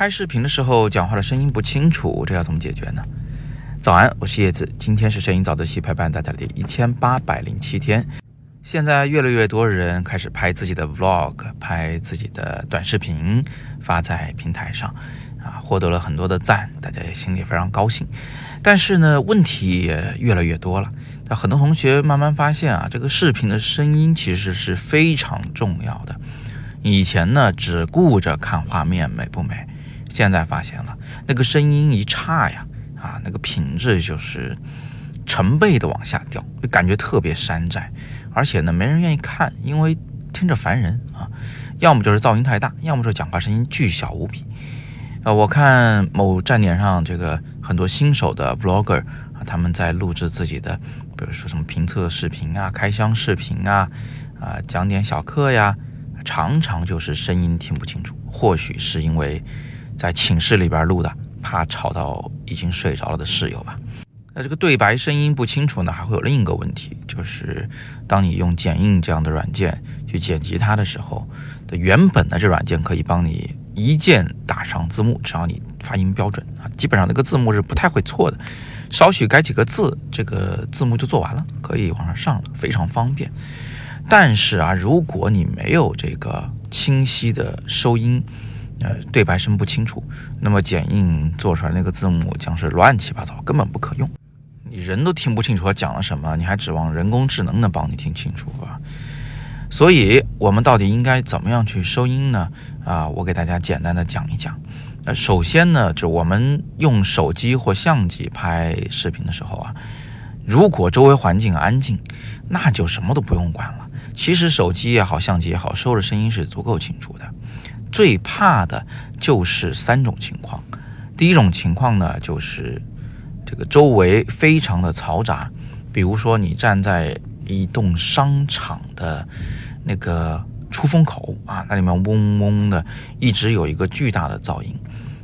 拍视频的时候讲话的声音不清楚，这要怎么解决呢？早安，我是叶子，今天是摄影早自习陪伴大家的第一千八百零七天。现在越来越多人开始拍自己的 vlog，拍自己的短视频，发在平台上，啊，获得了很多的赞，大家也心里非常高兴。但是呢，问题也越来越多了。那很多同学慢慢发现啊，这个视频的声音其实是非常重要的。以前呢，只顾着看画面美不美。现在发现了，那个声音一差呀，啊，那个品质就是成倍的往下掉，就感觉特别山寨，而且呢，没人愿意看，因为听着烦人啊。要么就是噪音太大，要么就是讲话声音巨小无比。呃，我看某站点上这个很多新手的 vlogger，他们在录制自己的，比如说什么评测视频啊、开箱视频啊，啊，讲点小课呀，常常就是声音听不清楚，或许是因为。在寝室里边录的，怕吵到已经睡着了的室友吧。那这个对白声音不清楚呢，还会有另一个问题，就是当你用剪映这样的软件去剪辑它的时候，的原本的这软件可以帮你一键打上字幕，只要你发音标准啊，基本上那个字幕是不太会错的，少许改几个字，这个字幕就做完了，可以往上上了，非常方便。但是啊，如果你没有这个清晰的收音，呃，对白声不清楚，那么剪映做出来那个字幕将是乱七八糟，根本不可用。你人都听不清楚他讲了什么，你还指望人工智能能帮你听清楚啊？所以，我们到底应该怎么样去收音呢？啊，我给大家简单的讲一讲。呃，首先呢，就我们用手机或相机拍视频的时候啊，如果周围环境安静，那就什么都不用管了。其实手机也好，相机也好，收的声音是足够清楚的。最怕的就是三种情况，第一种情况呢，就是这个周围非常的嘈杂，比如说你站在一栋商场的那个出风口啊，那里面嗡嗡的，一直有一个巨大的噪音。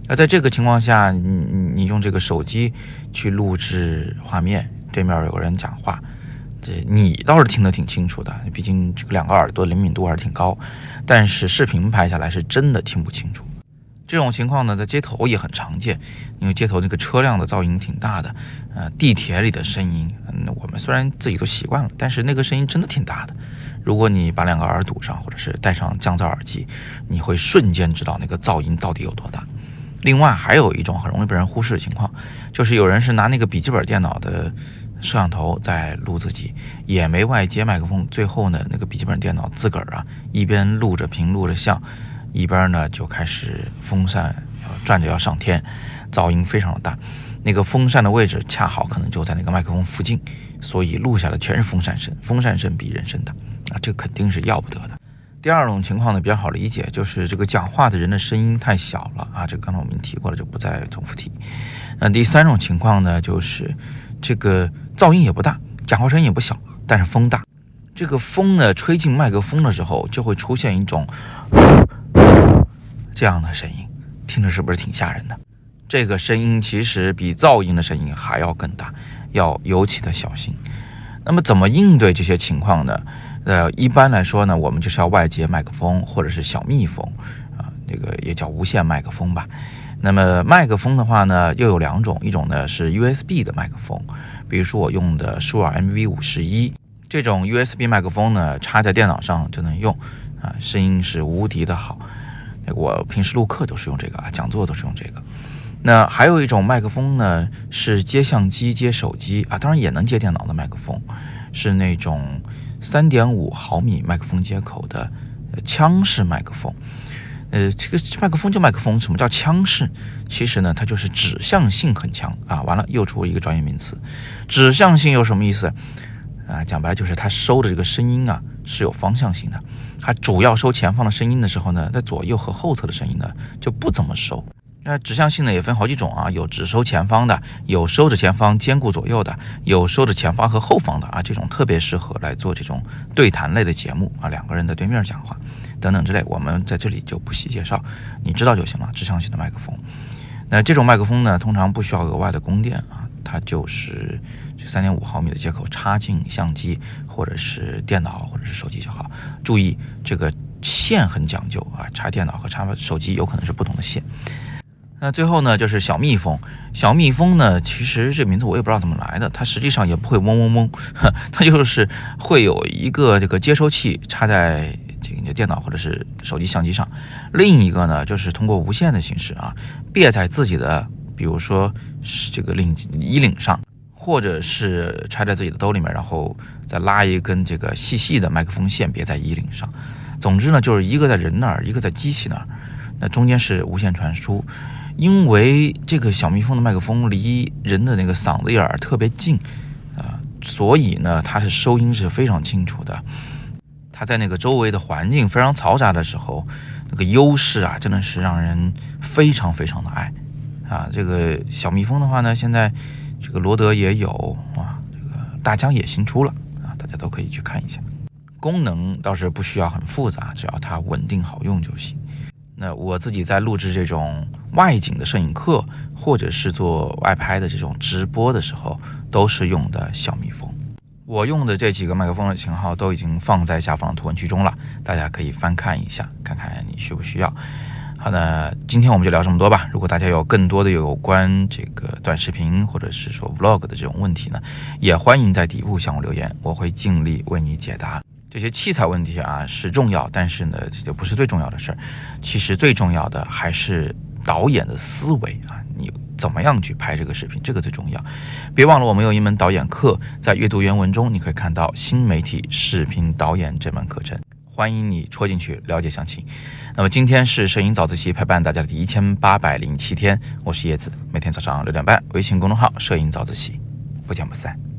那在这个情况下，你你用这个手机去录制画面，对面有个人讲话。你倒是听得挺清楚的，毕竟这个两个耳朵灵敏度还是挺高，但是视频拍下来是真的听不清楚。这种情况呢，在街头也很常见，因为街头这个车辆的噪音挺大的，呃，地铁里的声音，嗯，我们虽然自己都习惯了，但是那个声音真的挺大的。如果你把两个耳堵上，或者是戴上降噪耳机，你会瞬间知道那个噪音到底有多大。另外，还有一种很容易被人忽视的情况，就是有人是拿那个笔记本电脑的。摄像头在录自己，也没外接麦克风。最后呢，那个笔记本电脑自个儿啊，一边录着屏录着像，一边呢就开始风扇转着要上天，噪音非常的大。那个风扇的位置恰好可能就在那个麦克风附近，所以录下的全是风扇声，风扇声比人声大啊，这肯定是要不得的。第二种情况呢比较好理解，就是这个讲话的人的声音太小了啊，这个刚才我们提过了，就不再重复提。那第三种情况呢，就是这个。噪音也不大，讲话声音也不小，但是风大。这个风呢，吹进麦克风的时候，就会出现一种这样的声音，听着是不是挺吓人的？这个声音其实比噪音的声音还要更大，要尤其的小心。那么怎么应对这些情况呢？呃，一般来说呢，我们就是要外接麦克风或者是小蜜蜂啊，这个也叫无线麦克风吧。那么麦克风的话呢，又有两种，一种呢是 USB 的麦克风。比如说我用的舒尔 MV 五十一这种 USB 麦克风呢，插在电脑上就能用，啊，声音是无敌的好。我平时录课都是用这个啊，讲座都是用这个。那还有一种麦克风呢，是接相机、接手机啊，当然也能接电脑的麦克风，是那种三点五毫米麦克风接口的枪式麦克风。呃，这个麦克风就麦克风，什么叫腔式？其实呢，它就是指向性很强啊。完了，又出一个专业名词，指向性有什么意思？啊，讲白了就是它收的这个声音啊是有方向性的。它主要收前方的声音的时候呢，在左右和后侧的声音呢就不怎么收。那指向性呢也分好几种啊，有只收前方的，有收着前方兼顾左右的，有收着前方和后方的啊。这种特别适合来做这种对谈类的节目啊，两个人的对面讲话。等等之类，我们在这里就不细介绍，你知道就行了。指向性的麦克风，那这种麦克风呢，通常不需要额外的供电啊，它就是这三点五毫米的接口插进相机或者是电脑或者是手机就好。注意这个线很讲究啊，插电脑和插手机有可能是不同的线。那最后呢，就是小蜜蜂。小蜜蜂呢，其实这名字我也不知道怎么来的，它实际上也不会嗡嗡嗡，它就是会有一个这个接收器插在这个你的电脑或者是手机相机上，另一个呢就是通过无线的形式啊，别在自己的，比如说是这个领衣领上，或者是揣在自己的兜里面，然后再拉一根这个细细的麦克风线别在衣领上。总之呢，就是一个在人那儿，一个在机器那儿，那中间是无线传输。因为这个小蜜蜂的麦克风离人的那个嗓子眼儿特别近，啊，所以呢，它是收音是非常清楚的。它在那个周围的环境非常嘈杂的时候，那个优势啊，真的是让人非常非常的爱。啊，这个小蜜蜂的话呢，现在这个罗德也有啊，这个大疆也新出了啊，大家都可以去看一下。功能倒是不需要很复杂，只要它稳定好用就行。那我自己在录制这种外景的摄影课，或者是做外拍的这种直播的时候，都是用的小蜜蜂。我用的这几个麦克风的型号都已经放在下方的图文区中了，大家可以翻看一下，看看你需不需要。好的，今天我们就聊这么多吧。如果大家有更多的有关这个短视频或者是说 vlog 的这种问题呢，也欢迎在底部向我留言，我会尽力为你解答。这些器材问题啊是重要，但是呢，这就不是最重要的事儿。其实最重要的还是导演的思维啊，你怎么样去拍这个视频，这个最重要。别忘了，我们有一门导演课，在阅读原文中你可以看到新媒体视频导演这门课程，欢迎你戳进去了解详情。那么今天是摄影早自习陪伴大家的第一千八百零七天，我是叶子，每天早上六点半，微信公众号摄影早自习，不见不散。